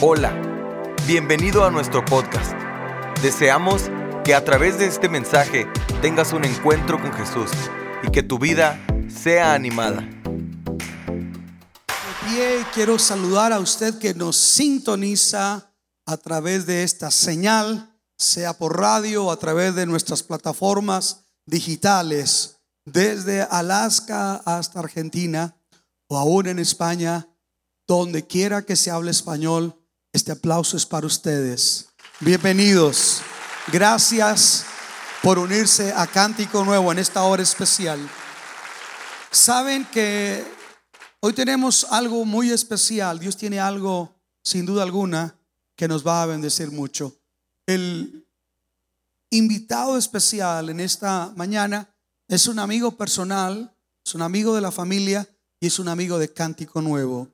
Hola, bienvenido a nuestro podcast. Deseamos que a través de este mensaje tengas un encuentro con Jesús y que tu vida sea animada. De pie, quiero saludar a usted que nos sintoniza a través de esta señal, sea por radio o a través de nuestras plataformas digitales, desde Alaska hasta Argentina o aún en España, donde quiera que se hable español, este aplauso es para ustedes. Bienvenidos. Gracias por unirse a Cántico Nuevo en esta hora especial. Saben que hoy tenemos algo muy especial. Dios tiene algo, sin duda alguna, que nos va a bendecir mucho. El invitado especial en esta mañana es un amigo personal, es un amigo de la familia y es un amigo de Cántico Nuevo.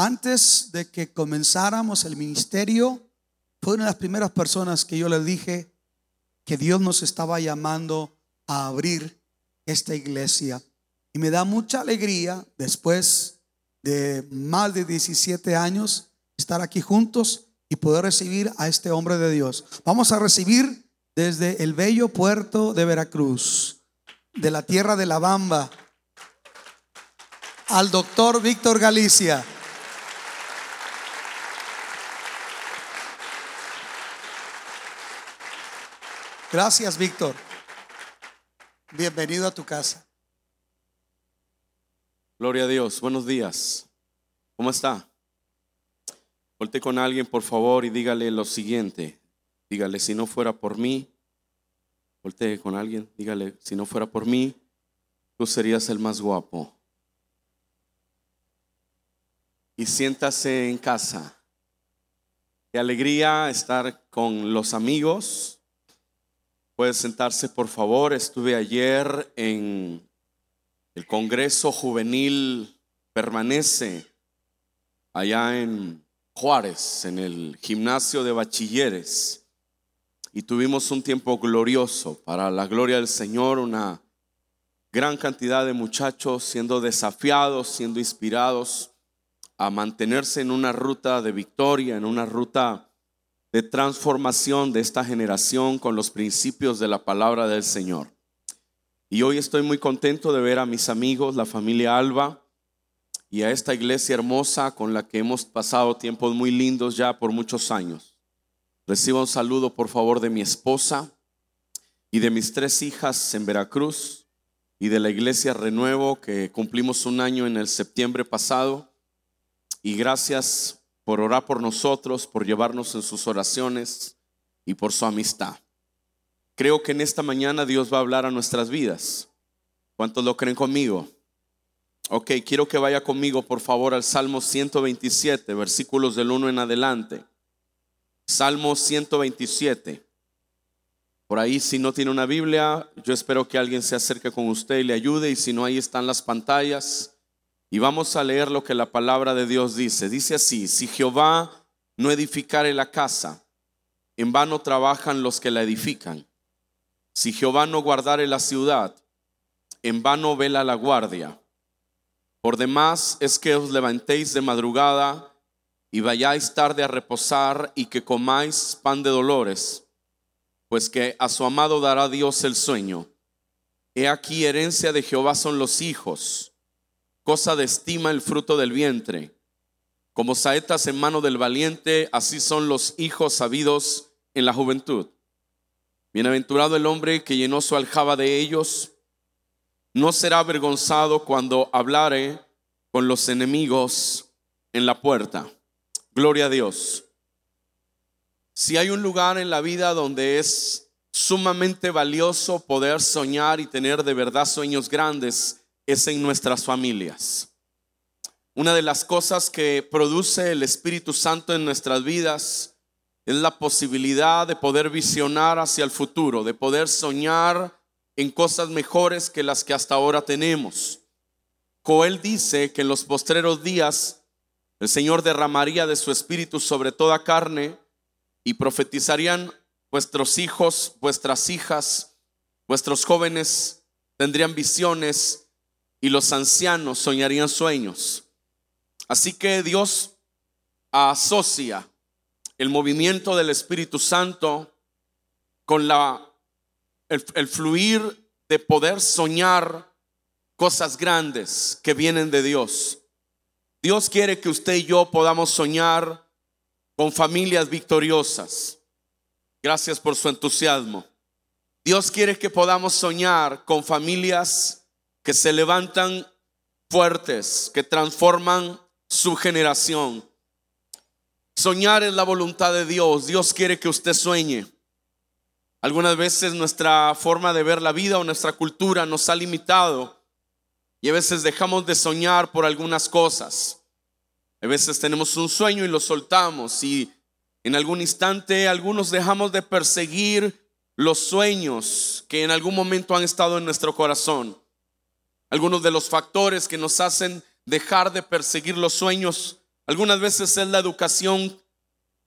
Antes de que comenzáramos el ministerio, fue una de las primeras personas que yo le dije que Dios nos estaba llamando a abrir esta iglesia. Y me da mucha alegría, después de más de 17 años, estar aquí juntos y poder recibir a este hombre de Dios. Vamos a recibir desde el bello puerto de Veracruz, de la tierra de la Bamba, al doctor Víctor Galicia. Gracias, Víctor. Bienvenido a tu casa. Gloria a Dios. Buenos días. ¿Cómo está? Volte con alguien, por favor, y dígale lo siguiente. Dígale, si no fuera por mí, voltee con alguien, dígale, si no fuera por mí, tú serías el más guapo. Y siéntase en casa. Qué alegría estar con los amigos, Puede sentarse, por favor. Estuve ayer en el Congreso Juvenil Permanece, allá en Juárez, en el gimnasio de bachilleres. Y tuvimos un tiempo glorioso para la gloria del Señor, una gran cantidad de muchachos siendo desafiados, siendo inspirados a mantenerse en una ruta de victoria, en una ruta de transformación de esta generación con los principios de la palabra del Señor. Y hoy estoy muy contento de ver a mis amigos, la familia Alba, y a esta iglesia hermosa con la que hemos pasado tiempos muy lindos ya por muchos años. Recibo un saludo, por favor, de mi esposa y de mis tres hijas en Veracruz y de la iglesia Renuevo que cumplimos un año en el septiembre pasado. Y gracias por orar por nosotros, por llevarnos en sus oraciones y por su amistad. Creo que en esta mañana Dios va a hablar a nuestras vidas. ¿Cuántos lo creen conmigo? Ok, quiero que vaya conmigo por favor al Salmo 127, versículos del 1 en adelante. Salmo 127. Por ahí, si no tiene una Biblia, yo espero que alguien se acerque con usted y le ayude. Y si no, ahí están las pantallas. Y vamos a leer lo que la palabra de Dios dice. Dice así, si Jehová no edificare la casa, en vano trabajan los que la edifican. Si Jehová no guardare la ciudad, en vano vela la guardia. Por demás es que os levantéis de madrugada y vayáis tarde a reposar y que comáis pan de dolores, pues que a su amado dará Dios el sueño. He aquí herencia de Jehová son los hijos cosa de estima el fruto del vientre. Como saetas en mano del valiente, así son los hijos sabidos en la juventud. Bienaventurado el hombre que llenó su aljaba de ellos, no será avergonzado cuando hablare con los enemigos en la puerta. Gloria a Dios. Si hay un lugar en la vida donde es sumamente valioso poder soñar y tener de verdad sueños grandes, es en nuestras familias. Una de las cosas que produce el Espíritu Santo en nuestras vidas es la posibilidad de poder visionar hacia el futuro, de poder soñar en cosas mejores que las que hasta ahora tenemos. Joel dice que en los postreros días el Señor derramaría de su Espíritu sobre toda carne y profetizarían vuestros hijos, vuestras hijas, vuestros jóvenes tendrían visiones y los ancianos soñarían sueños. Así que Dios asocia el movimiento del Espíritu Santo con la, el, el fluir de poder soñar cosas grandes que vienen de Dios. Dios quiere que usted y yo podamos soñar con familias victoriosas. Gracias por su entusiasmo. Dios quiere que podamos soñar con familias que se levantan fuertes, que transforman su generación. Soñar es la voluntad de Dios. Dios quiere que usted sueñe. Algunas veces nuestra forma de ver la vida o nuestra cultura nos ha limitado y a veces dejamos de soñar por algunas cosas. A veces tenemos un sueño y lo soltamos y en algún instante algunos dejamos de perseguir los sueños que en algún momento han estado en nuestro corazón. Algunos de los factores que nos hacen dejar de perseguir los sueños, algunas veces es la educación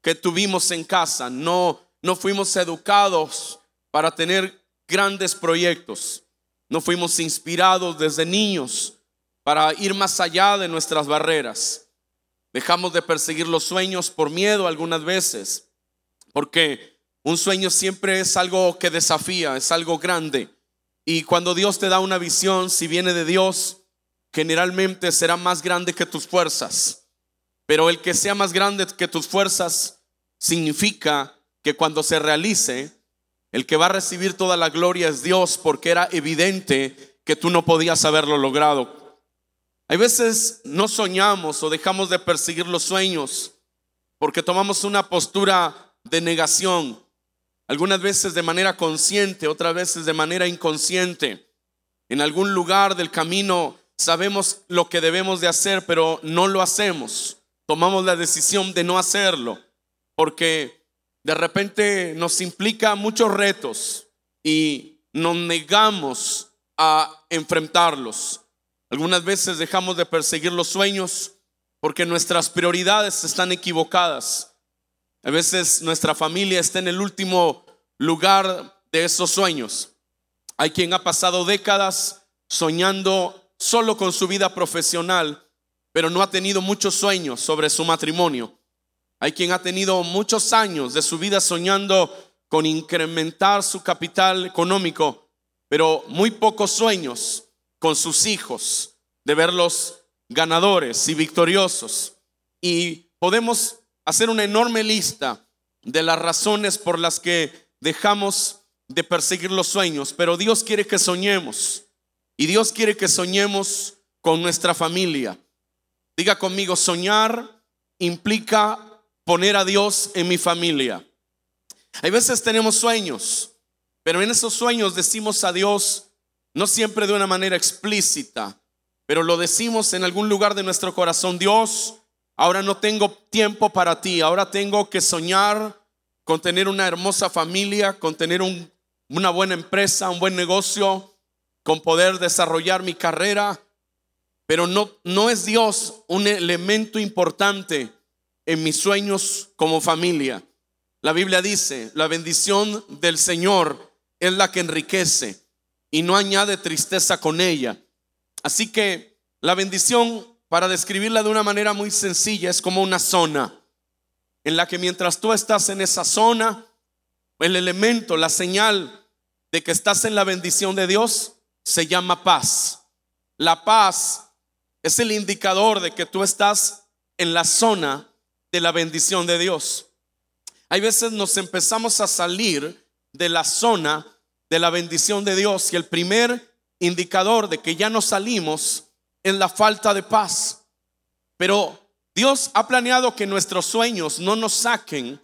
que tuvimos en casa. No, no fuimos educados para tener grandes proyectos. No fuimos inspirados desde niños para ir más allá de nuestras barreras. Dejamos de perseguir los sueños por miedo algunas veces, porque un sueño siempre es algo que desafía, es algo grande. Y cuando Dios te da una visión, si viene de Dios, generalmente será más grande que tus fuerzas. Pero el que sea más grande que tus fuerzas significa que cuando se realice, el que va a recibir toda la gloria es Dios porque era evidente que tú no podías haberlo logrado. Hay veces no soñamos o dejamos de perseguir los sueños porque tomamos una postura de negación algunas veces de manera consciente, otras veces de manera inconsciente. En algún lugar del camino sabemos lo que debemos de hacer, pero no lo hacemos. Tomamos la decisión de no hacerlo, porque de repente nos implica muchos retos y nos negamos a enfrentarlos. Algunas veces dejamos de perseguir los sueños porque nuestras prioridades están equivocadas. A veces nuestra familia está en el último lugar de esos sueños. Hay quien ha pasado décadas soñando solo con su vida profesional, pero no ha tenido muchos sueños sobre su matrimonio. Hay quien ha tenido muchos años de su vida soñando con incrementar su capital económico, pero muy pocos sueños con sus hijos, de verlos ganadores y victoriosos. Y podemos hacer una enorme lista de las razones por las que dejamos de perseguir los sueños, pero Dios quiere que soñemos y Dios quiere que soñemos con nuestra familia. Diga conmigo, soñar implica poner a Dios en mi familia. Hay veces tenemos sueños, pero en esos sueños decimos a Dios no siempre de una manera explícita, pero lo decimos en algún lugar de nuestro corazón. Dios, Ahora no tengo tiempo para ti, ahora tengo que soñar con tener una hermosa familia, con tener una buena empresa, un buen negocio, con poder desarrollar mi carrera. Pero no, no es Dios un elemento importante en mis sueños como familia. La Biblia dice, la bendición del Señor es la que enriquece y no añade tristeza con ella. Así que la bendición para describirla de una manera muy sencilla, es como una zona en la que mientras tú estás en esa zona, el elemento, la señal de que estás en la bendición de Dios se llama paz. La paz es el indicador de que tú estás en la zona de la bendición de Dios. Hay veces nos empezamos a salir de la zona de la bendición de Dios y el primer indicador de que ya no salimos en la falta de paz. Pero Dios ha planeado que nuestros sueños no nos saquen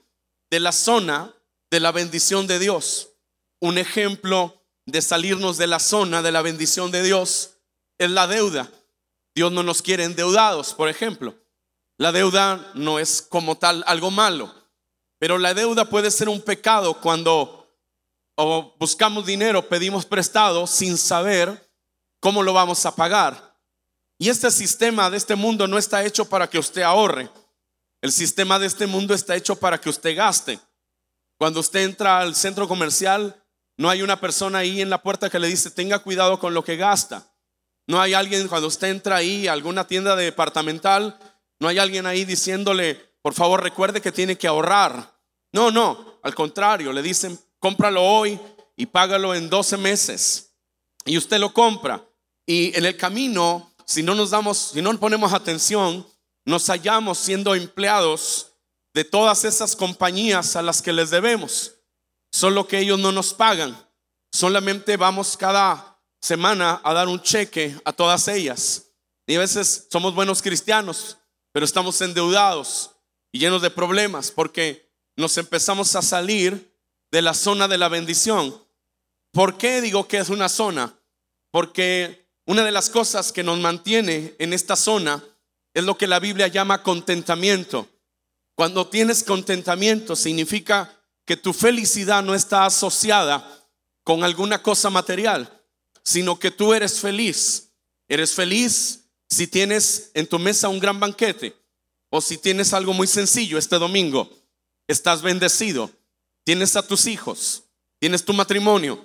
de la zona de la bendición de Dios. Un ejemplo de salirnos de la zona de la bendición de Dios es la deuda. Dios no nos quiere endeudados, por ejemplo. La deuda no es como tal algo malo, pero la deuda puede ser un pecado cuando buscamos dinero, pedimos prestado sin saber cómo lo vamos a pagar. Y este sistema de este mundo no está hecho para que usted ahorre. El sistema de este mundo está hecho para que usted gaste. Cuando usted entra al centro comercial, no hay una persona ahí en la puerta que le dice, tenga cuidado con lo que gasta. No hay alguien cuando usted entra ahí a alguna tienda departamental, no hay alguien ahí diciéndole, por favor recuerde que tiene que ahorrar. No, no, al contrario, le dicen, cómpralo hoy y págalo en 12 meses. Y usted lo compra. Y en el camino, si no nos damos, si no ponemos atención, nos hallamos siendo empleados de todas esas compañías a las que les debemos. Solo que ellos no nos pagan. Solamente vamos cada semana a dar un cheque a todas ellas. Y a veces somos buenos cristianos, pero estamos endeudados y llenos de problemas porque nos empezamos a salir de la zona de la bendición. ¿Por qué digo que es una zona? Porque una de las cosas que nos mantiene en esta zona es lo que la Biblia llama contentamiento. Cuando tienes contentamiento significa que tu felicidad no está asociada con alguna cosa material, sino que tú eres feliz. Eres feliz si tienes en tu mesa un gran banquete o si tienes algo muy sencillo este domingo. Estás bendecido. Tienes a tus hijos. Tienes tu matrimonio.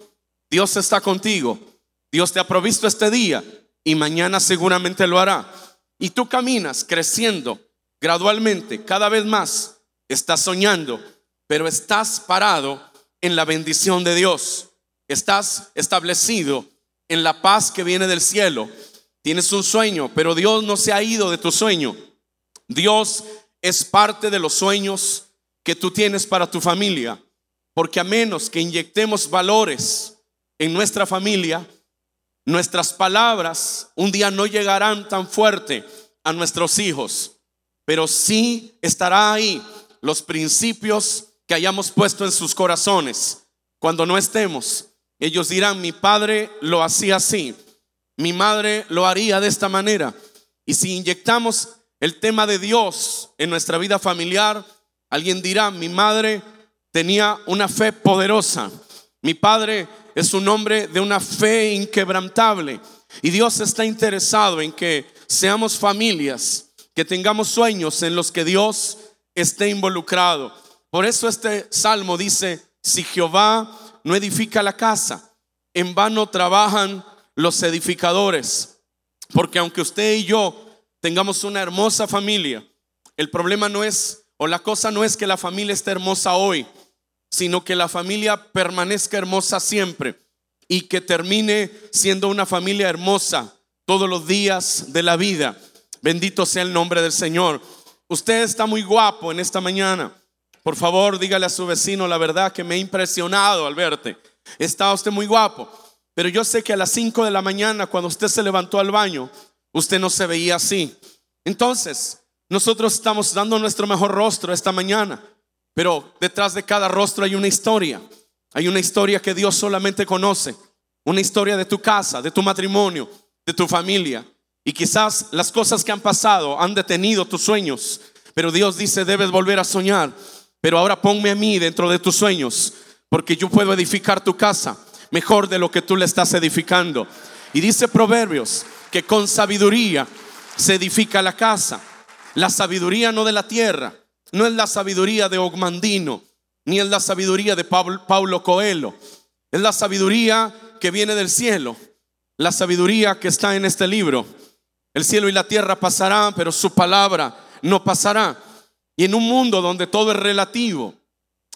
Dios está contigo. Dios te ha provisto este día y mañana seguramente lo hará. Y tú caminas creciendo gradualmente, cada vez más. Estás soñando, pero estás parado en la bendición de Dios. Estás establecido en la paz que viene del cielo. Tienes un sueño, pero Dios no se ha ido de tu sueño. Dios es parte de los sueños que tú tienes para tu familia. Porque a menos que inyectemos valores en nuestra familia, nuestras palabras un día no llegarán tan fuerte a nuestros hijos, pero sí estará ahí los principios que hayamos puesto en sus corazones. Cuando no estemos, ellos dirán, mi padre lo hacía así, mi madre lo haría de esta manera. Y si inyectamos el tema de Dios en nuestra vida familiar, alguien dirá, mi madre tenía una fe poderosa, mi padre es un hombre de una fe inquebrantable. Y Dios está interesado en que seamos familias, que tengamos sueños en los que Dios esté involucrado. Por eso este salmo dice, si Jehová no edifica la casa. En vano trabajan los edificadores. Porque aunque usted y yo tengamos una hermosa familia, el problema no es, o la cosa no es que la familia esté hermosa hoy, sino que la familia permanezca hermosa siempre y que termine siendo una familia hermosa todos los días de la vida. Bendito sea el nombre del Señor. Usted está muy guapo en esta mañana. Por favor, dígale a su vecino la verdad que me ha impresionado al verte. Está usted muy guapo. Pero yo sé que a las 5 de la mañana, cuando usted se levantó al baño, usted no se veía así. Entonces, nosotros estamos dando nuestro mejor rostro esta mañana. Pero detrás de cada rostro hay una historia. Hay una historia que Dios solamente conoce. Una historia de tu casa, de tu matrimonio, de tu familia. Y quizás las cosas que han pasado han detenido tus sueños. Pero Dios dice, debes volver a soñar. Pero ahora ponme a mí dentro de tus sueños, porque yo puedo edificar tu casa mejor de lo que tú le estás edificando. Y dice Proverbios que con sabiduría se edifica la casa. La sabiduría no de la tierra, no es la sabiduría de Ogmandino, ni es la sabiduría de Paulo Coelho. Es la sabiduría que viene del cielo, la sabiduría que está en este libro. El cielo y la tierra pasarán, pero su palabra no pasará. Y en un mundo donde todo es relativo,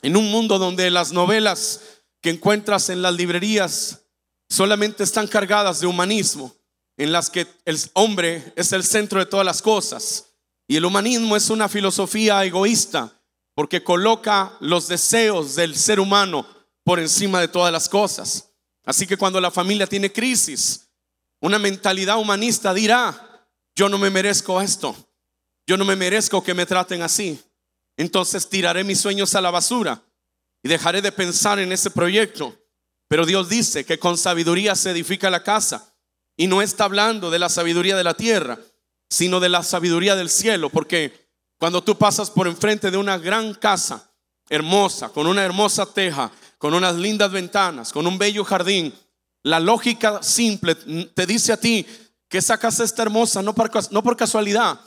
en un mundo donde las novelas que encuentras en las librerías solamente están cargadas de humanismo, en las que el hombre es el centro de todas las cosas. Y el humanismo es una filosofía egoísta porque coloca los deseos del ser humano por encima de todas las cosas. Así que cuando la familia tiene crisis, una mentalidad humanista dirá, yo no me merezco esto, yo no me merezco que me traten así. Entonces tiraré mis sueños a la basura y dejaré de pensar en ese proyecto. Pero Dios dice que con sabiduría se edifica la casa. Y no está hablando de la sabiduría de la tierra, sino de la sabiduría del cielo. Porque cuando tú pasas por enfrente de una gran casa, hermosa, con una hermosa teja, con unas lindas ventanas, con un bello jardín, la lógica simple te dice a ti que esa casa está hermosa no por, no por casualidad,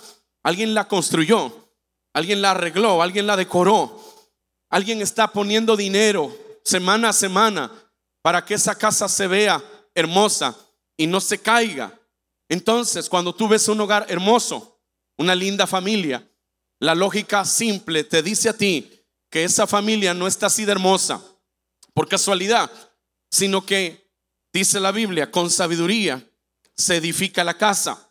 Alguien la construyó, alguien la arregló, alguien la decoró. Alguien está poniendo dinero semana a semana para que esa casa se vea hermosa y no se caiga. Entonces, cuando tú ves un hogar hermoso, una linda familia, la lógica simple te dice a ti que esa familia no está así de hermosa por casualidad, sino que dice la Biblia, con sabiduría se edifica la casa.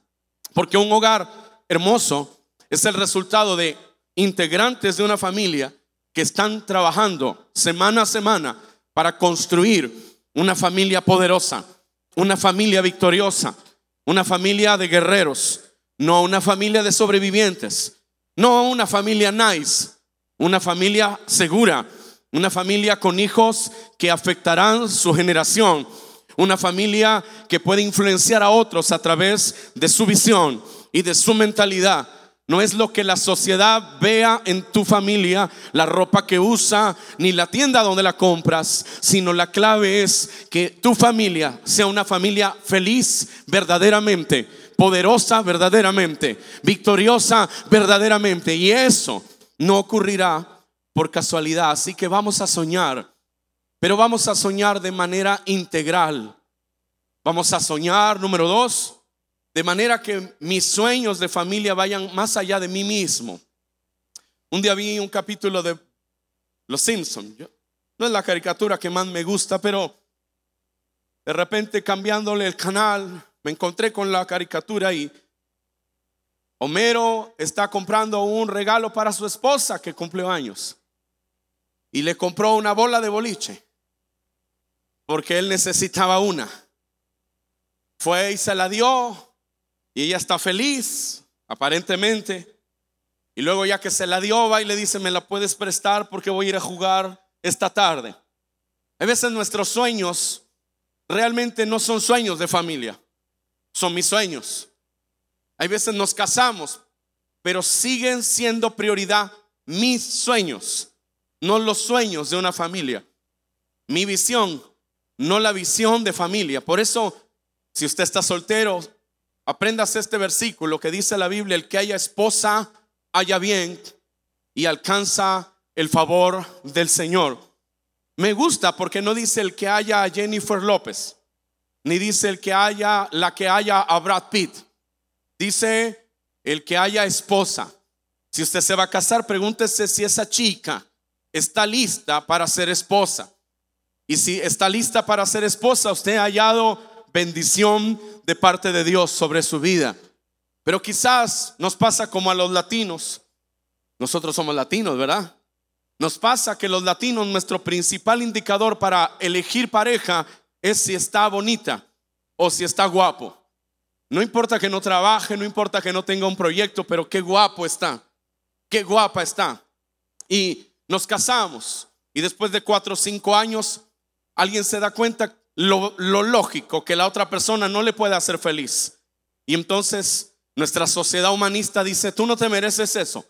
Porque un hogar hermoso es el resultado de integrantes de una familia que están trabajando semana a semana para construir una familia poderosa, una familia victoriosa, una familia de guerreros, no una familia de sobrevivientes, no una familia nice, una familia segura, una familia con hijos que afectarán su generación, una familia que puede influenciar a otros a través de su visión y de su mentalidad. No es lo que la sociedad vea en tu familia, la ropa que usa, ni la tienda donde la compras, sino la clave es que tu familia sea una familia feliz verdaderamente, poderosa verdaderamente, victoriosa verdaderamente. Y eso no ocurrirá por casualidad. Así que vamos a soñar, pero vamos a soñar de manera integral. Vamos a soñar, número dos, de manera que mis sueños de familia vayan más allá de mí mismo. Un día vi un capítulo de Los Simpsons. No es la caricatura que más me gusta, pero de repente cambiándole el canal, me encontré con la caricatura y Homero está comprando un regalo para su esposa que cumplió años. Y le compró una bola de boliche. Porque él necesitaba una. Fue y se la dio y ella está feliz, aparentemente. Y luego ya que se la dio, va y le dice, me la puedes prestar porque voy a ir a jugar esta tarde. A veces nuestros sueños realmente no son sueños de familia, son mis sueños. Hay veces nos casamos, pero siguen siendo prioridad mis sueños, no los sueños de una familia. Mi visión, no la visión de familia. Por eso, si usted está soltero, Aprendas este versículo que dice la Biblia, el que haya esposa, haya bien y alcanza el favor del Señor. Me gusta porque no dice el que haya a Jennifer López, ni dice el que haya la que haya a Brad Pitt. Dice el que haya esposa. Si usted se va a casar, pregúntese si esa chica está lista para ser esposa. Y si está lista para ser esposa, usted ha hallado bendición de parte de Dios sobre su vida. Pero quizás nos pasa como a los latinos. Nosotros somos latinos, ¿verdad? Nos pasa que los latinos, nuestro principal indicador para elegir pareja es si está bonita o si está guapo. No importa que no trabaje, no importa que no tenga un proyecto, pero qué guapo está, qué guapa está. Y nos casamos y después de cuatro o cinco años, alguien se da cuenta lo, lógico que la otra persona no le puede hacer feliz. Y entonces nuestra sociedad humanista dice, tú no te mereces eso,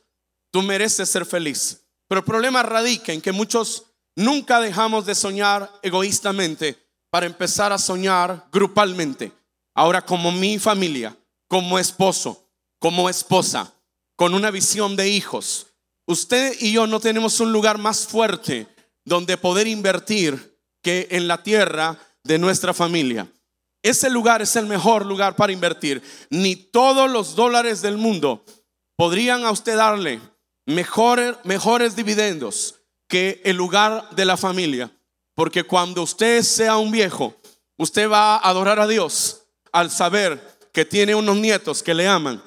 tú mereces ser feliz. Pero el problema radica en que muchos nunca dejamos de soñar egoístamente para empezar a soñar grupalmente. Ahora como mi familia, como esposo, como esposa, con una visión de hijos. Usted y yo no tenemos un lugar más fuerte donde poder invertir que en la tierra de nuestra familia. Ese lugar es el mejor lugar para invertir. Ni todos los dólares del mundo podrían a usted darle mejores, mejores dividendos que el lugar de la familia. Porque cuando usted sea un viejo, usted va a adorar a Dios al saber que tiene unos nietos que le aman,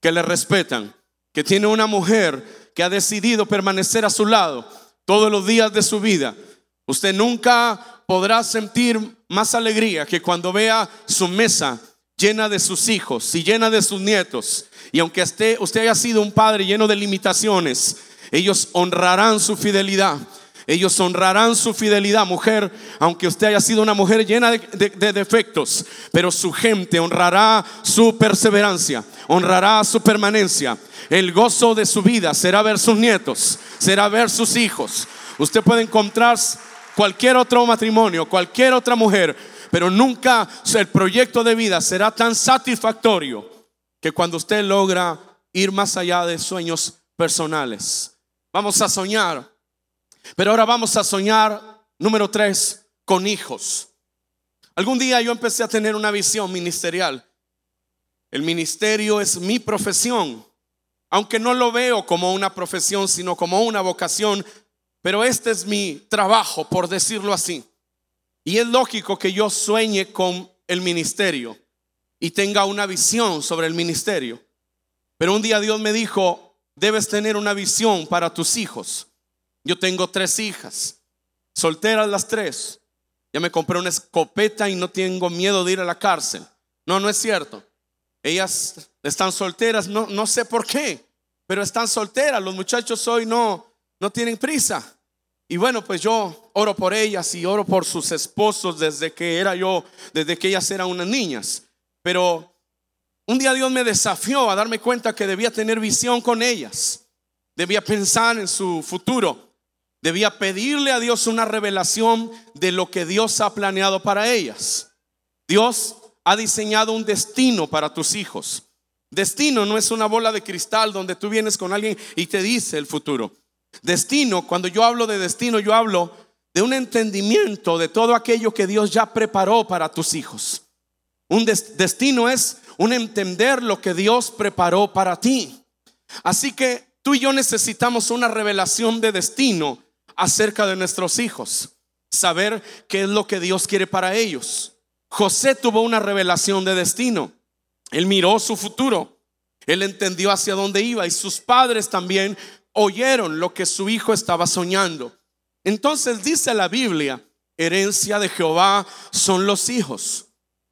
que le respetan, que tiene una mujer que ha decidido permanecer a su lado todos los días de su vida. Usted nunca podrá sentir más alegría que cuando vea su mesa llena de sus hijos y llena de sus nietos. Y aunque usted haya sido un padre lleno de limitaciones, ellos honrarán su fidelidad. Ellos honrarán su fidelidad, mujer, aunque usted haya sido una mujer llena de, de, defectos, pero su gente honrará su perseverancia, honrará su permanencia. El gozo de su vida será ver sus nietos, será ver sus hijos. Usted puede encontrar cualquier otro matrimonio, cualquier otra mujer, pero nunca el proyecto de vida será tan satisfactorio que cuando usted logra ir más allá de sueños personales. Vamos a soñar, pero ahora vamos a soñar, número tres, con hijos. Algún día yo empecé a tener una visión ministerial. El ministerio es mi profesión aunque no lo veo como una profesión, sino como una vocación, pero este es mi trabajo, por decirlo así. Y es lógico que yo sueñe con el ministerio y tenga una visión sobre el ministerio. Pero un día Dios me dijo, debes tener una visión para tus hijos. Yo tengo tres hijas, solteras las tres. Ya me compré una escopeta y no tengo miedo de ir a la cárcel. No, no es cierto. Ellas están solteras, no, no sé por qué, pero están solteras. Los muchachos hoy no, no tienen prisa. Y bueno, pues yo oro por ellas y oro por sus esposos desde que era yo, desde que ellas eran unas niñas. Pero un día Dios me desafió a darme cuenta que debía tener visión con ellas. Debía pensar en su futuro. Debía pedirle a Dios una revelación de lo que Dios ha planeado para ellas. Dios ha diseñado un destino para tus hijos. Destino no es una bola de cristal donde tú vienes con alguien y te dice el futuro. Destino, cuando yo hablo de destino, yo hablo de un entendimiento de todo aquello que Dios ya preparó para tus hijos. Un destino es un entender lo que Dios preparó para ti. Así que tú y yo necesitamos una revelación de destino acerca de nuestros hijos. Saber qué es lo que Dios quiere para ellos. José tuvo una revelación de destino. Él miró su futuro. Él entendió hacia dónde iba y sus padres también oyeron lo que su hijo estaba soñando. Entonces dice la Biblia, herencia de Jehová son los hijos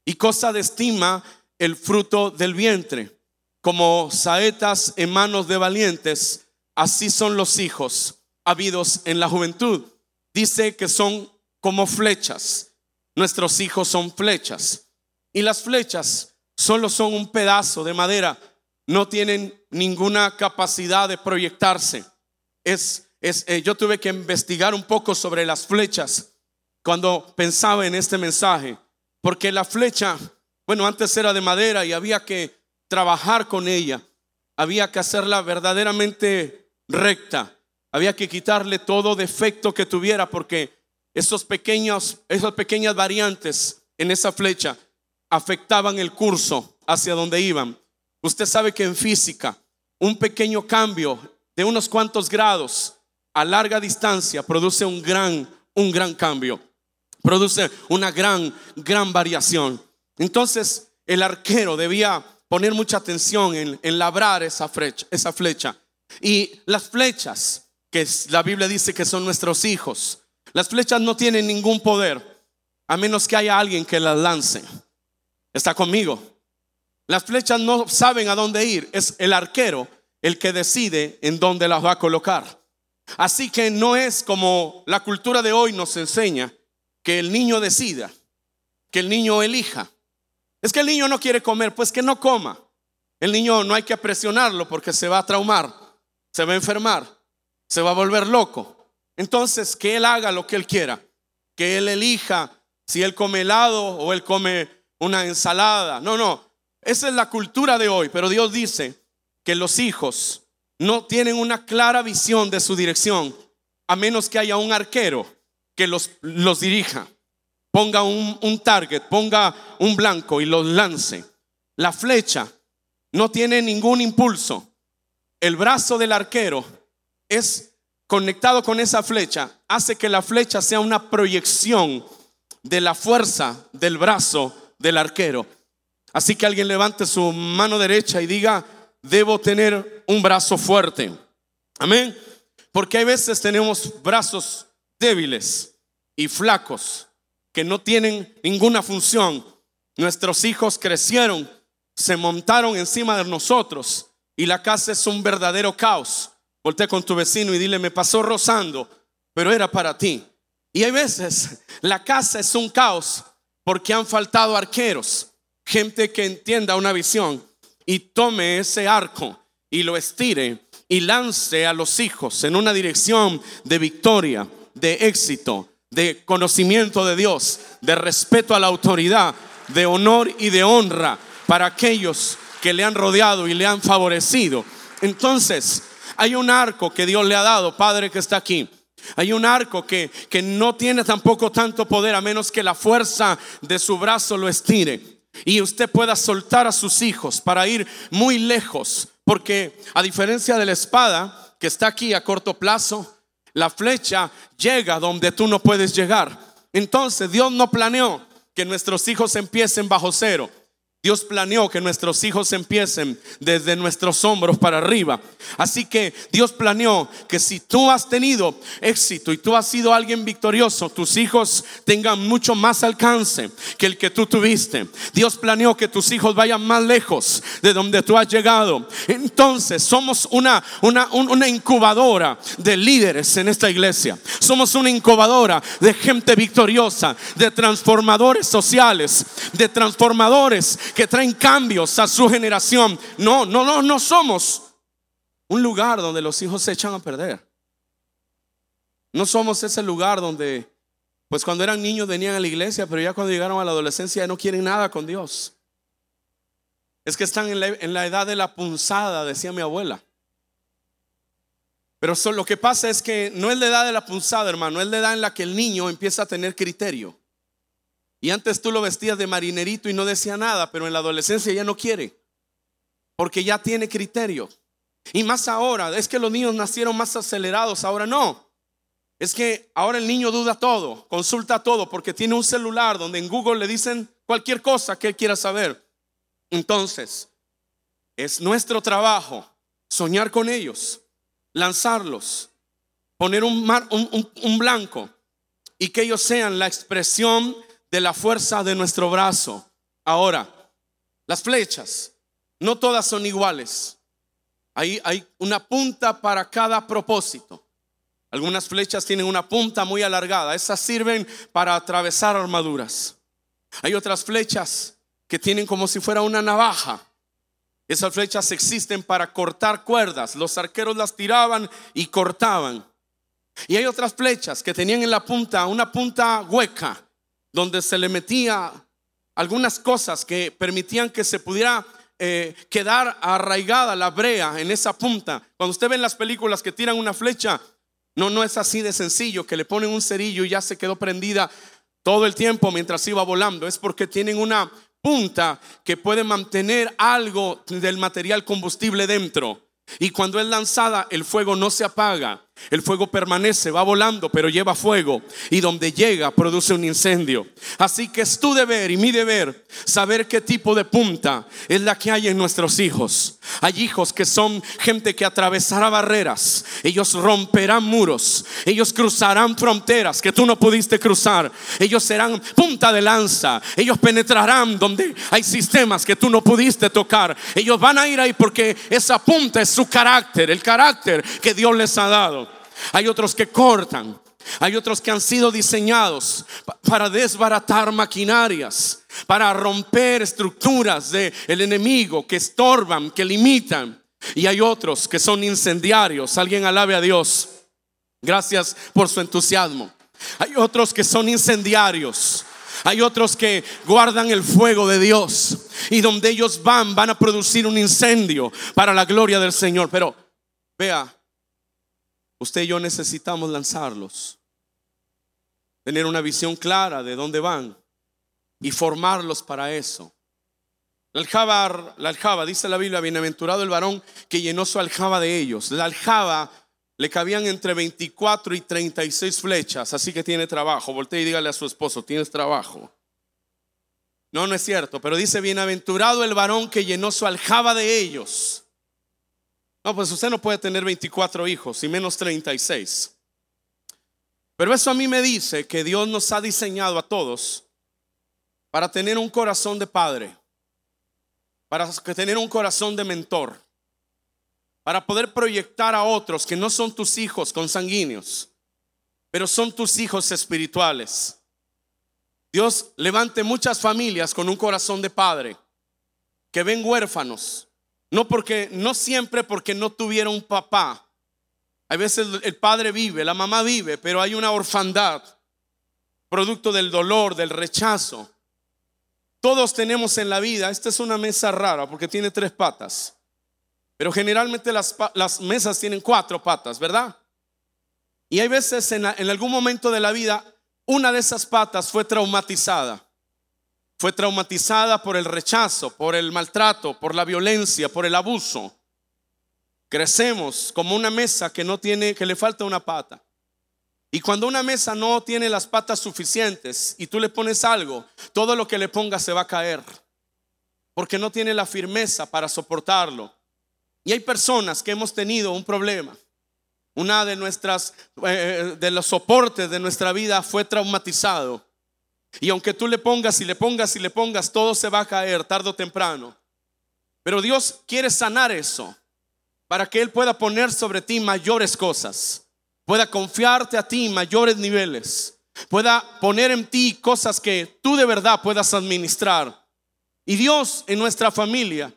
y cosa de estima el fruto del vientre. Como saetas en manos de valientes, así son los hijos habidos en la juventud. Dice que son como flechas Nuestros hijos son flechas. Y las flechas solo son un pedazo de madera. No tienen ninguna capacidad de proyectarse. Es, es eh, yo tuve que investigar un poco sobre las flechas cuando pensaba en este mensaje. Porque la flecha, bueno, antes era de madera y había que trabajar con ella. Había que hacerla verdaderamente recta. Había que quitarle todo defecto que tuviera porque esos pequeños, esas pequeñas variantes en esa flecha afectaban el curso hacia donde iban. Usted sabe que en física un pequeño cambio de unos cuantos grados a larga distancia produce un gran, un gran cambio, produce una gran, gran variación. Entonces el arquero debía poner mucha atención en, en labrar esa flecha, esa flecha. Y las flechas, que la Biblia dice que son nuestros hijos, las flechas no tienen ningún poder a menos que haya alguien que las lance. ¿Está conmigo? Las flechas no saben a dónde ir. Es el arquero el que decide en dónde las va a colocar. Así que no es como la cultura de hoy nos enseña que el niño decida, que el niño elija. Es que el niño no quiere comer, pues que no coma. El niño no hay que presionarlo porque se va a traumar, se va a enfermar, se va a volver loco. Entonces, que Él haga lo que Él quiera, que Él elija si Él come helado o Él come una ensalada. No, no, esa es la cultura de hoy, pero Dios dice que los hijos no tienen una clara visión de su dirección, a menos que haya un arquero que los, los dirija, ponga un, un target, ponga un blanco y los lance. La flecha no tiene ningún impulso. El brazo del arquero es conectado con esa flecha hace que la flecha sea una proyección de la fuerza del brazo del arquero. Así que alguien levante su mano derecha y diga, debo tener un brazo fuerte. Amén. Porque hay veces tenemos brazos débiles y flacos que no tienen ninguna función. Nuestros hijos crecieron, se montaron encima de nosotros y la casa es un verdadero caos. Voltea con tu vecino y dile, me pasó rozando, pero era para ti. Y hay veces la casa es un caos porque han faltado arqueros, gente que entienda una visión y tome ese arco y lo estire y lance a los hijos en una dirección de victoria, de éxito, de conocimiento de Dios, de respeto a la autoridad, de honor y de honra para aquellos que le han rodeado y le han favorecido. Entonces, hay un arco que Dios le ha dado, Padre que está aquí. Hay un arco que, que no tiene tampoco tanto poder a menos que la fuerza de su brazo lo estire. Y usted pueda soltar a sus hijos para ir muy lejos, Porque a diferencia de la espada que está aquí a corto plazo, la flecha llega donde tú no puedes llegar. Entonces Dios no planeó que nuestros hijos empiecen bajo cero. Dios planeó que nuestros hijos empiecen desde nuestros hombros para arriba. Así que Dios planeó que si tú has tenido éxito y tú has sido alguien victorioso, tus hijos tengan mucho más alcance que el que tú tuviste. Dios planeó que tus hijos vayan más lejos de donde tú has llegado. Entonces somos una, una, una incubadora de líderes en esta iglesia. Somos una incubadora de gente victoriosa, de transformadores sociales, de transformadores que traen cambios a su generación. No, no, no, no somos un lugar donde los hijos se echan a perder. No somos ese lugar donde, pues cuando eran niños venían a la iglesia, pero ya cuando llegaron a la adolescencia ya no quieren nada con Dios. Es que están en la, en la edad de la punzada, decía mi abuela. Pero lo que pasa es que no es la edad de la punzada, hermano, es la edad en la que el niño empieza a tener criterio. Y antes tú lo vestías de marinerito y no decía nada, pero en la adolescencia ya no quiere, porque ya tiene criterio. Y más ahora, es que los niños nacieron más acelerados, ahora no. Es que ahora el niño duda todo, consulta todo, porque tiene un celular donde en Google le dicen cualquier cosa que él quiera saber. Entonces, es nuestro trabajo soñar con ellos, lanzarlos, poner un, un, un blanco y que ellos sean la expresión de la fuerza de nuestro brazo. Ahora, las flechas, no todas son iguales. Hay, una punta para cada propósito. Algunas flechas tienen una punta muy alargada. Esas sirven para atravesar armaduras. Hay otras flechas que tienen como si fuera una navaja. Esas flechas existen para cortar cuerdas. Los arqueros las tiraban y cortaban. Y hay otras flechas que tenían en la punta una punta hueca donde se le metía algunas cosas que permitían que se pudiera eh, quedar arraigada la brea en esa punta. Cuando usted ve las películas que tiran una flecha, no, no es así de sencillo, que le ponen un cerillo y ya se quedó prendida todo el tiempo mientras iba volando. Es porque tienen una punta que puede mantener algo del material combustible dentro. Y cuando es lanzada, el fuego no se apaga. El fuego permanece, va volando, pero lleva fuego. Y donde llega, produce un incendio. Así que es tu deber y mi deber saber qué tipo de punta es la que hay en nuestros hijos. Hay hijos que son gente que atravesará barreras. Ellos romperán muros. Ellos cruzarán fronteras que tú no pudiste cruzar. Ellos serán punta de lanza. Ellos penetrarán donde hay sistemas que tú no pudiste tocar. Ellos van a ir ahí porque esa punta es su carácter, el carácter que Dios les ha dado. Hay otros que cortan. Hay otros que han sido diseñados para desbaratar maquinarias, para romper estructuras del el enemigo que estorban, que limitan. Y hay otros que son incendiarios. Alguien alabe a Dios. Gracias por su entusiasmo. Hay otros que son incendiarios. Hay otros que guardan el fuego de Dios. Y donde ellos van, van a producir un incendio para la gloria del Señor. Pero vea, Usted y yo necesitamos lanzarlos, tener una visión clara de dónde van y formarlos para eso. La aljaba, la aljaba, dice la Biblia, bienaventurado el varón que llenó su aljaba de ellos. La aljaba le cabían entre 24 y 36 flechas, así que tiene trabajo. Voltea y dígale a su esposo, tienes trabajo. No, no es cierto, pero dice, bienaventurado el varón que llenó su aljaba de ellos. No, pues usted no puede tener 24 hijos y menos 36. Pero eso a mí me dice que Dios nos ha diseñado a todos para tener un corazón de padre, para tener un corazón de mentor, para poder proyectar a otros que no son tus hijos consanguíneos, pero son tus hijos espirituales. Dios levante muchas familias con un corazón de padre, que ven huérfanos, no porque, no siempre porque no tuviera un papá. A veces el padre vive, la mamá vive, pero hay una orfandad, producto del dolor, del rechazo. Todos tenemos en la vida, esta es una mesa rara porque tiene tres patas, pero generalmente las, las mesas tienen cuatro patas, ¿verdad? Y hay veces en, en algún momento de la vida, una de esas patas fue traumatizada. Fue traumatizada por el rechazo, por el maltrato, por la violencia, por el abuso. Crecemos como una mesa que no tiene, que le falta una pata. Y cuando una mesa no tiene las patas suficientes y tú le pones algo, todo lo que le pongas se va a caer. Porque no tiene la firmeza para soportarlo. Y hay personas que hemos tenido un problema. Una de nuestras, eh, de los soportes de nuestra vida fue traumatizado. Y aunque tú le pongas y le pongas y le pongas, todo se va a caer tarde o temprano. Pero Dios quiere sanar eso para que Él pueda poner sobre ti mayores cosas, pueda confiarte a ti mayores niveles, pueda poner en ti cosas que tú de verdad puedas administrar. Y Dios en nuestra familia,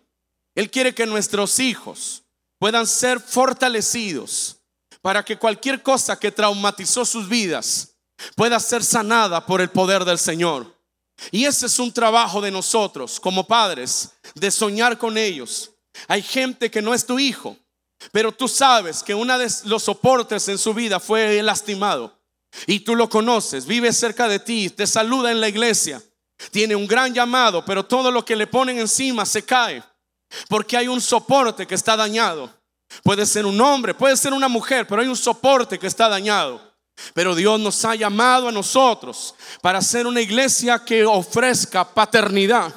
Él quiere que nuestros hijos puedan ser fortalecidos para que cualquier cosa que traumatizó sus vidas pueda ser sanada por el poder del Señor. Y ese es un trabajo de nosotros como padres, de soñar con ellos, hay gente que no es tu hijo, pero tú sabes que uno de los soportes en su vida fue lastimado. Y tú lo conoces, vive cerca de ti, te saluda en la iglesia. Tiene un gran llamado, pero todo lo que le ponen encima se cae. Porque hay un soporte que está dañado. Puede ser un hombre, puede ser una mujer, pero hay un soporte que está dañado. Pero Dios nos ha llamado a nosotros para ser una iglesia que ofrezca paternidad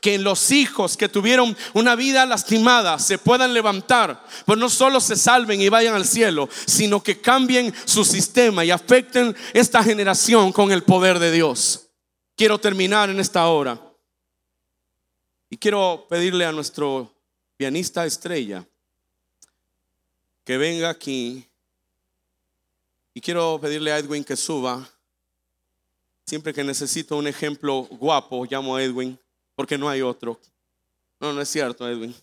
que los hijos que tuvieron una vida lastimada se puedan levantar, pues no solo se salven y vayan al cielo, sino que cambien su sistema y afecten esta generación con el poder de Dios. Quiero terminar en esta hora y quiero pedirle a nuestro pianista estrella que venga aquí y quiero pedirle a Edwin que suba. Siempre que necesito un ejemplo guapo, llamo a Edwin porque no hay otro. No, no es cierto, Edwin.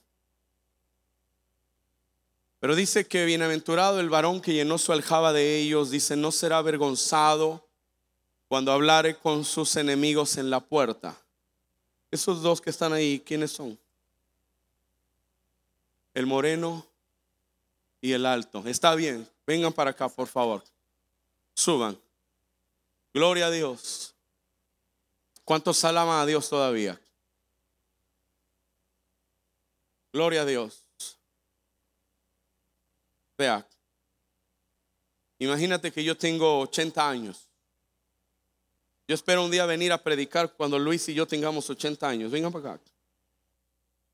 Pero dice que bienaventurado el varón que llenó su aljaba de ellos, dice, no será avergonzado cuando hablare con sus enemigos en la puerta. Esos dos que están ahí, ¿quiénes son? El moreno y el alto. Está bien, vengan para acá, por favor. Suban. Gloria a Dios. ¿Cuántos alaban a Dios todavía? Gloria a Dios. Vea, imagínate que yo tengo 80 años. Yo espero un día venir a predicar cuando Luis y yo tengamos 80 años. Vengan para acá.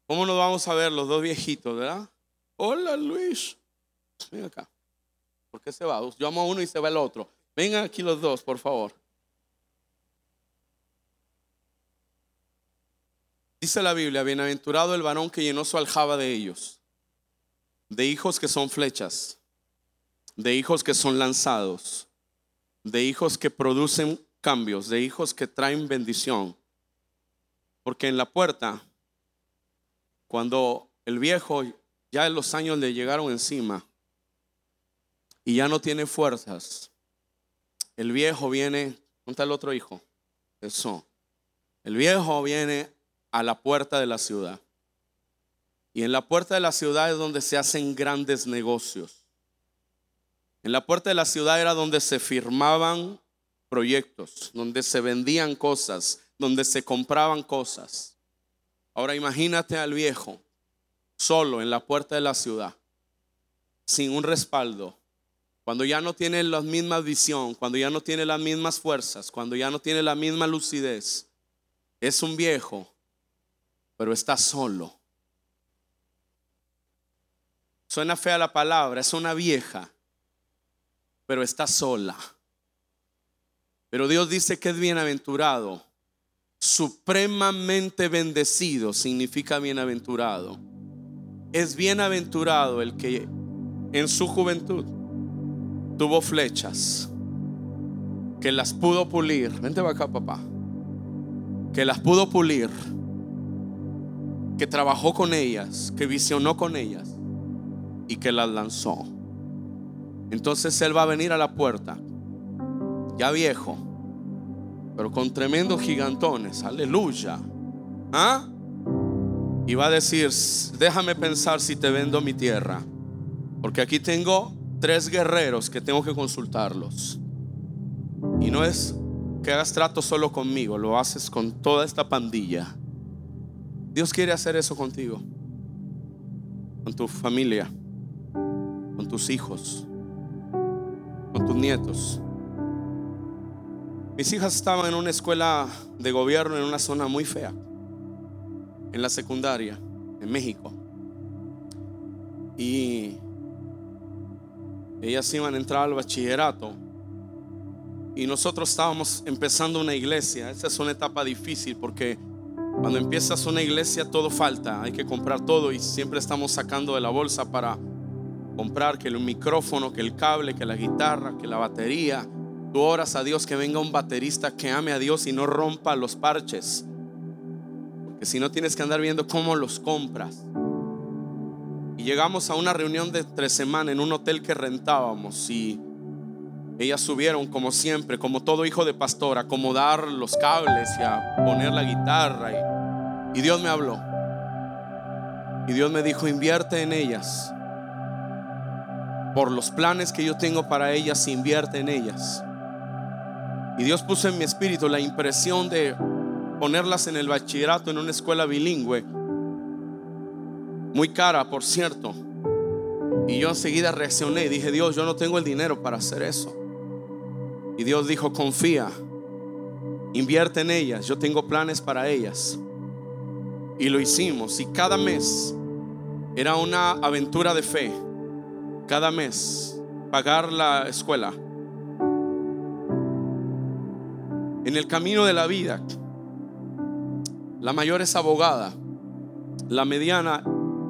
¿Cómo nos vamos a ver los dos viejitos, verdad? Hola Luis. Ven acá. ¿Por qué se va? Yo amo a uno y se va el otro. Vengan aquí los dos, por favor. Dice la Biblia, bienaventurado el varón que llenó su aljaba de ellos, de hijos que son flechas, de hijos que son lanzados, de hijos que producen cambios, de hijos que traen bendición. Porque en la puerta, cuando el viejo ya los años le llegaron encima y ya no tiene fuerzas, el viejo viene, ¿dónde el otro hijo? Eso. El viejo viene a la puerta de la ciudad. Y en la puerta de la ciudad es donde se hacen grandes negocios. En la puerta de la ciudad era donde se firmaban proyectos, donde se vendían cosas, donde se compraban cosas. Ahora imagínate al viejo solo en la puerta de la ciudad, sin un respaldo, cuando ya no tiene la misma visión, cuando ya no tiene las mismas fuerzas, cuando ya no tiene la misma lucidez. Es un viejo pero está solo. Suena fea la palabra, es una vieja, pero está sola. Pero Dios dice que es bienaventurado, supremamente bendecido significa bienaventurado. Es bienaventurado el que en su juventud tuvo flechas, que las pudo pulir. Vente acá, papá. Que las pudo pulir que trabajó con ellas, que visionó con ellas y que las lanzó. Entonces Él va a venir a la puerta, ya viejo, pero con tremendos gigantones, aleluya. ¿Ah? Y va a decir, déjame pensar si te vendo mi tierra, porque aquí tengo tres guerreros que tengo que consultarlos. Y no es que hagas trato solo conmigo, lo haces con toda esta pandilla. Dios quiere hacer eso contigo, con tu familia. con tus hijos, con tus nietos. Mis hijas estaban en una escuela de gobierno en una zona muy fea, en la secundaria, en México. Y ellas iban a entrar al bachillerato. Y nosotros estábamos empezando una iglesia. Esa es una etapa difícil porque cuando empiezas una iglesia todo falta. Hay que comprar todo y siempre estamos sacando de la bolsa para comprar que el micrófono, que el cable, que la guitarra, que la batería. Tú oras a Dios que venga un baterista que ame a Dios y no rompa los parches. Porque si no tienes que andar viendo cómo los compras. Llegamos a una reunión de tres semanas en un hotel que rentábamos y ellas subieron como siempre, como todo hijo de pastor, a acomodar los cables y a poner la guitarra. Y, y Dios me habló. Y Dios me dijo, invierte en ellas. Por los planes que yo tengo para ellas, invierte en ellas. Y Dios puso en mi espíritu la impresión de ponerlas en el bachillerato en una escuela bilingüe muy cara, por cierto. Y yo enseguida reaccioné y dije, Dios, yo no tengo el dinero para hacer eso. Y Dios dijo, confía, invierte en ellas, yo tengo planes para ellas. Y lo hicimos. Y cada mes era una aventura de fe. Cada mes pagar la escuela. En el camino de la vida, la mayor es abogada, la mediana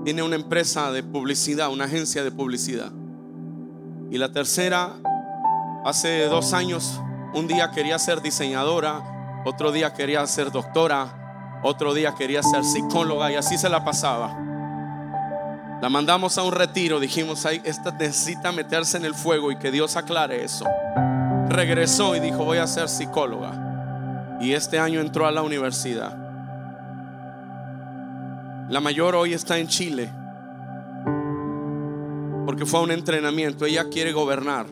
tiene una empresa de publicidad, una agencia de publicidad. Y la tercera, hace dos años, un día quería ser diseñadora, otro día quería ser doctora, otro día quería ser psicóloga y así se la pasaba. La mandamos a un retiro, dijimos, esta necesita meterse en el fuego y que Dios aclare eso. Regresó y dijo, voy a ser psicóloga. Y este año entró a la universidad. La mayor hoy está en Chile porque fue a un entrenamiento. Ella quiere gobernar.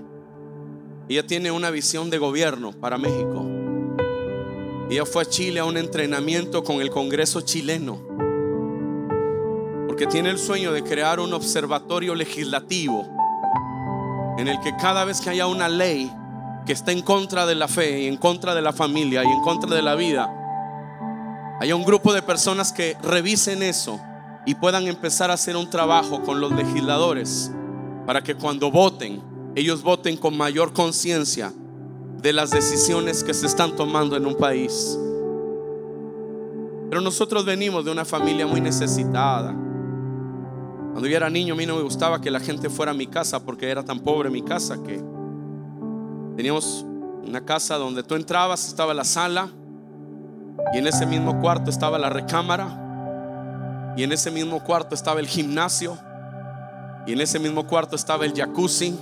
Ella tiene una visión de gobierno para México. Ella fue a Chile a un entrenamiento con el Congreso chileno. Porque tiene el sueño de crear un observatorio legislativo en el que cada vez que haya una ley que está en contra de la fe y en contra de la familia y en contra de la vida, hay un grupo de personas que revisen eso y puedan empezar a hacer un trabajo con los legisladores para que cuando voten, ellos voten con mayor conciencia de las decisiones que se están tomando en un país. Pero nosotros venimos de una familia muy necesitada. Cuando yo era niño a mí no me gustaba que la gente fuera a mi casa porque era tan pobre mi casa que teníamos una casa donde tú entrabas, estaba la sala, y en ese mismo cuarto estaba la recámara. Y en ese mismo cuarto estaba el gimnasio. Y en ese mismo cuarto estaba el jacuzzi.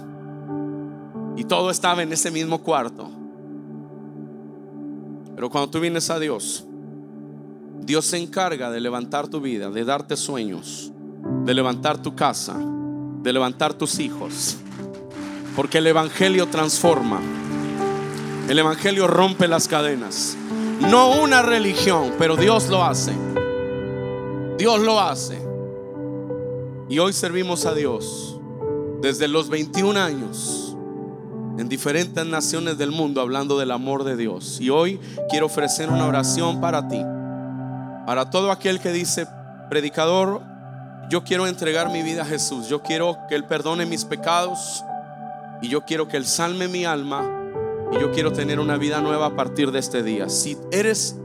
Y todo estaba en ese mismo cuarto. Pero cuando tú vienes a Dios, Dios se encarga de levantar tu vida, de darte sueños, de levantar tu casa, de levantar tus hijos. Porque el Evangelio transforma. El Evangelio rompe las cadenas. No una religión, pero Dios lo hace. Dios lo hace. Y hoy servimos a Dios desde los 21 años en diferentes naciones del mundo hablando del amor de Dios. Y hoy quiero ofrecer una oración para ti. Para todo aquel que dice, predicador, yo quiero entregar mi vida a Jesús. Yo quiero que Él perdone mis pecados. Y yo quiero que Él salme mi alma y yo quiero tener una vida nueva a partir de este día. Si eres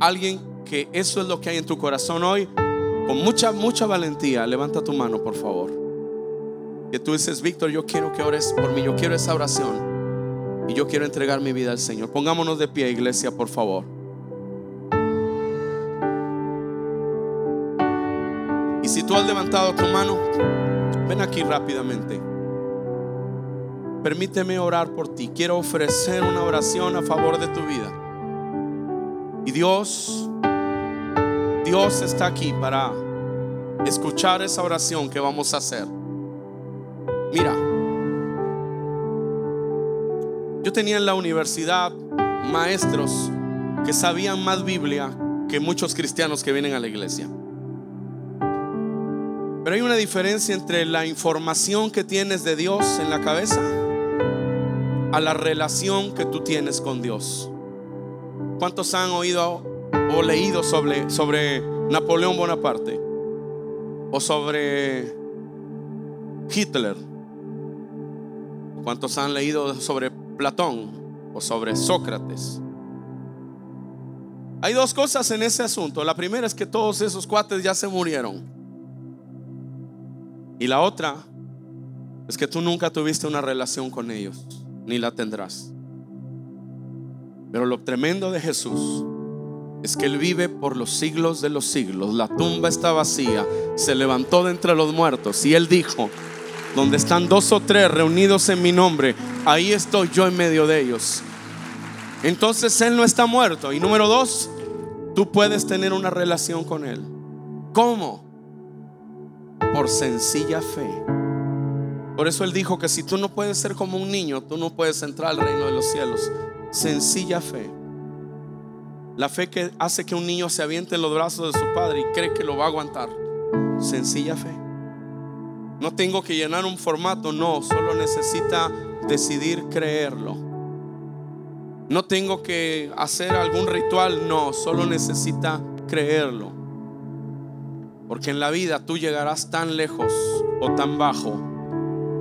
alguien que eso es lo que hay en tu corazón hoy, con mucha, mucha valentía, levanta tu mano, por favor. Que tú dices, Víctor, yo quiero que ores por mí, yo quiero esa oración. Y yo quiero entregar mi vida al Señor. Pongámonos de pie, iglesia, por favor. Y si tú has levantado tu mano, ven aquí rápidamente. Permíteme orar por ti. Quiero ofrecer una oración a favor de tu vida. Y Dios, Dios está aquí para escuchar esa oración que vamos a hacer. Mira, yo tenía en la universidad maestros que sabían más Biblia que muchos cristianos que vienen a la iglesia. Pero hay una diferencia entre la información que tienes de Dios en la cabeza a la relación que tú tienes con Dios. ¿Cuántos han oído o leído sobre, sobre Napoleón Bonaparte? O sobre Hitler. ¿Cuántos han leído sobre Platón o sobre Sócrates? Hay dos cosas en ese asunto. La primera es que todos esos cuates ya se murieron. Y la otra es que tú nunca tuviste una relación con ellos, ni la tendrás. Pero lo tremendo de Jesús es que Él vive por los siglos de los siglos. La tumba está vacía, se levantó de entre los muertos y Él dijo, donde están dos o tres reunidos en mi nombre, ahí estoy yo en medio de ellos. Entonces Él no está muerto. Y número dos, tú puedes tener una relación con Él. ¿Cómo? Por sencilla fe. Por eso Él dijo que si tú no puedes ser como un niño, tú no puedes entrar al reino de los cielos. Sencilla fe. La fe que hace que un niño se aviente en los brazos de su padre y cree que lo va a aguantar. Sencilla fe. No tengo que llenar un formato, no, solo necesita decidir creerlo. No tengo que hacer algún ritual, no, solo necesita creerlo. Porque en la vida tú llegarás tan lejos o tan bajo